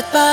goodbye.